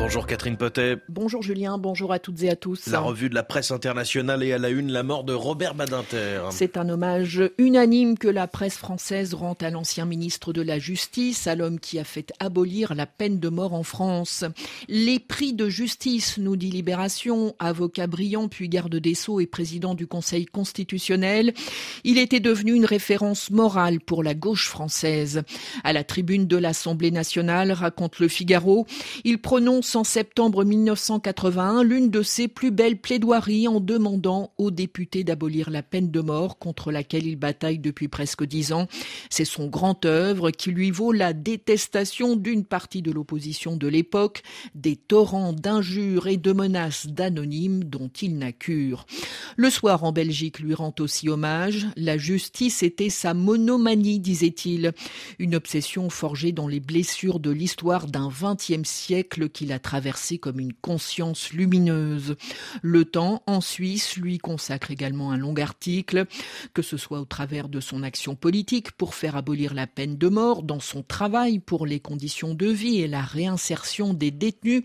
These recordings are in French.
Bonjour Catherine Potet. Bonjour Julien, bonjour à toutes et à tous. La revue de la presse internationale est à la une la mort de Robert Badinter. C'est un hommage unanime que la presse française rend à l'ancien ministre de la Justice, à l'homme qui a fait abolir la peine de mort en France. Les prix de justice, nous dit Libération, avocat brillant puis garde des Sceaux et président du Conseil constitutionnel. Il était devenu une référence morale pour la gauche française. À la tribune de l'Assemblée nationale, raconte le Figaro, il prononce en septembre 1981 l'une de ses plus belles plaidoiries en demandant aux députés d'abolir la peine de mort contre laquelle il bataille depuis presque dix ans. C'est son grand œuvre qui lui vaut la détestation d'une partie de l'opposition de l'époque, des torrents d'injures et de menaces d'anonymes dont il n'a cure. Le soir en Belgique lui rend aussi hommage. La justice était sa monomanie, disait-il. Une obsession forgée dans les blessures de l'histoire d'un vingtième siècle qu'il a traversé comme une conscience lumineuse. Le Temps, en Suisse, lui consacre également un long article, que ce soit au travers de son action politique pour faire abolir la peine de mort, dans son travail pour les conditions de vie et la réinsertion des détenus,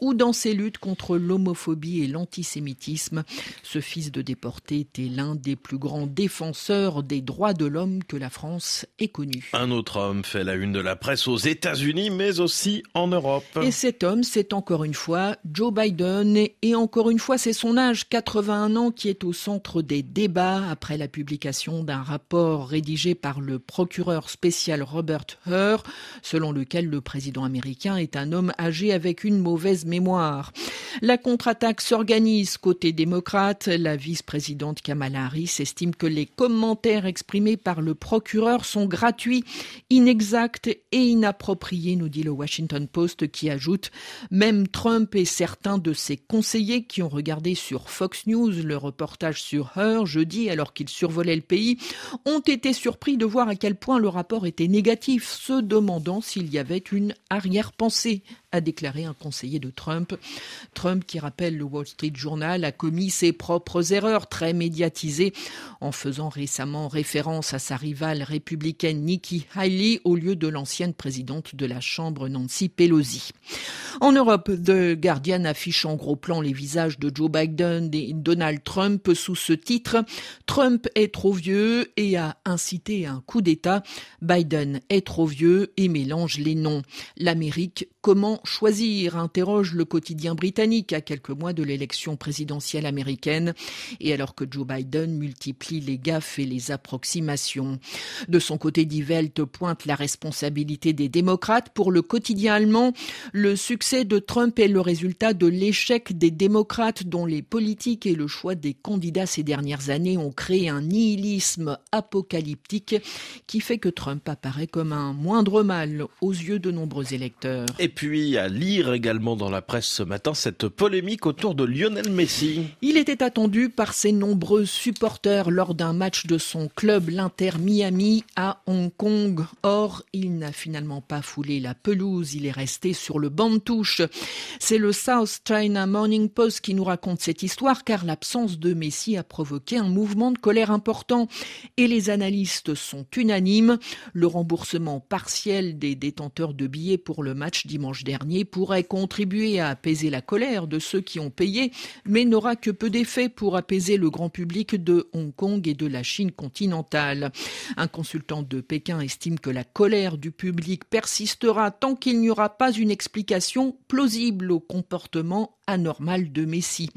ou dans ses luttes contre l'homophobie et l'antisémitisme. Ce fils de déporté était l'un des plus grands défenseurs des droits de l'homme que la France ait connu. Un autre homme fait la une de la presse aux États-Unis, mais aussi en Europe. Et cet homme, c'est encore une fois Joe Biden. Et encore une fois, c'est son âge, 81 ans, qui est au centre des débats après la publication d'un rapport rédigé par le procureur spécial Robert Hur, selon lequel le président américain est un homme âgé avec une mauvaise mémoire. La contre-attaque s'organise côté démocrate. La vice-présidente Kamala Harris estime que les commentaires exprimés par le procureur sont gratuits, inexacts et inappropriés, nous dit le Washington Post qui ajoute même Trump et certains de ses conseillers qui ont regardé sur Fox News le reportage sur Her jeudi alors qu'il survolait le pays ont été surpris de voir à quel point le rapport était négatif, se demandant s'il y avait une arrière-pensée a déclaré un conseiller de Trump. Trump, qui rappelle le Wall Street Journal, a commis ses propres erreurs très médiatisées en faisant récemment référence à sa rivale républicaine Nikki Haley au lieu de l'ancienne présidente de la Chambre Nancy Pelosi. En Europe, The Guardian affiche en gros plan les visages de Joe Biden et Donald Trump sous ce titre Trump est trop vieux et a incité un coup d'État. Biden est trop vieux et mélange les noms. L'Amérique, comment choisir interroge le quotidien britannique à quelques mois de l'élection présidentielle américaine et alors que Joe Biden multiplie les gaffes et les approximations. De son côté, Die Welt pointe la responsabilité des démocrates. Pour le quotidien allemand, le succès de Trump est le résultat de l'échec des démocrates dont les politiques et le choix des candidats ces dernières années ont créé un nihilisme apocalyptique qui fait que Trump apparaît comme un moindre mal aux yeux de nombreux électeurs. Et puis à lire également dans la presse ce matin cette polémique autour de Lionel Messi. Il était attendu par ses nombreux supporters lors d'un match de son club, l'Inter Miami, à Hong Kong. Or, il n'a finalement pas foulé la pelouse, il est resté sur le banc de touche. C'est le South China Morning Post qui nous raconte cette histoire car l'absence de Messi a provoqué un mouvement de colère important et les analystes sont unanimes. Le remboursement partiel des détenteurs de billets pour le match dimanche dernier pourrait contribuer à apaiser la colère de ceux qui ont payé, mais n'aura que peu d'effet pour apaiser le grand public de Hong Kong et de la Chine continentale. Un consultant de Pékin estime que la colère du public persistera tant qu'il n'y aura pas une explication plausible au comportement anormal de Messi.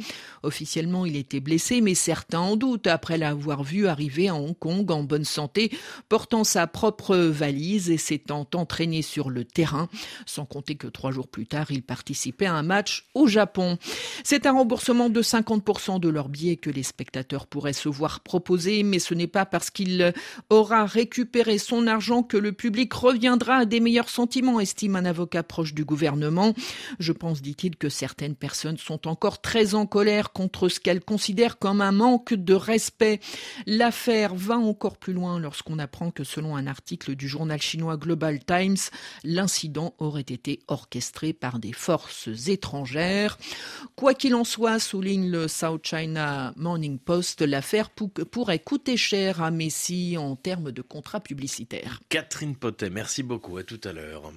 Officiellement, il était blessé, mais certains en doutent après l'avoir vu arriver à Hong Kong en bonne santé, portant sa propre valise et s'étant entraîné sur le terrain, sans compter que trois jours plus tard, il participait à un match au Japon. C'est un remboursement de 50% de leur billet que les spectateurs pourraient se voir proposer, mais ce n'est pas parce qu'il aura récupéré son argent que le public reviendra à des meilleurs sentiments, estime un avocat proche du gouvernement. Je pense, dit-il, que certaines personnes sont encore très en colère contre ce qu'elles considèrent comme un manque de respect. L'affaire va encore plus loin lorsqu'on apprend que selon un article du journal chinois Global Times, l'incident aurait été orchestré par des forces étrangères. Quoi qu'il en soit, souligne le South China Morning Post, l'affaire pourrait coûter cher à Messi en termes de contrat publicitaire. Catherine Potet, merci beaucoup. À tout à l'heure.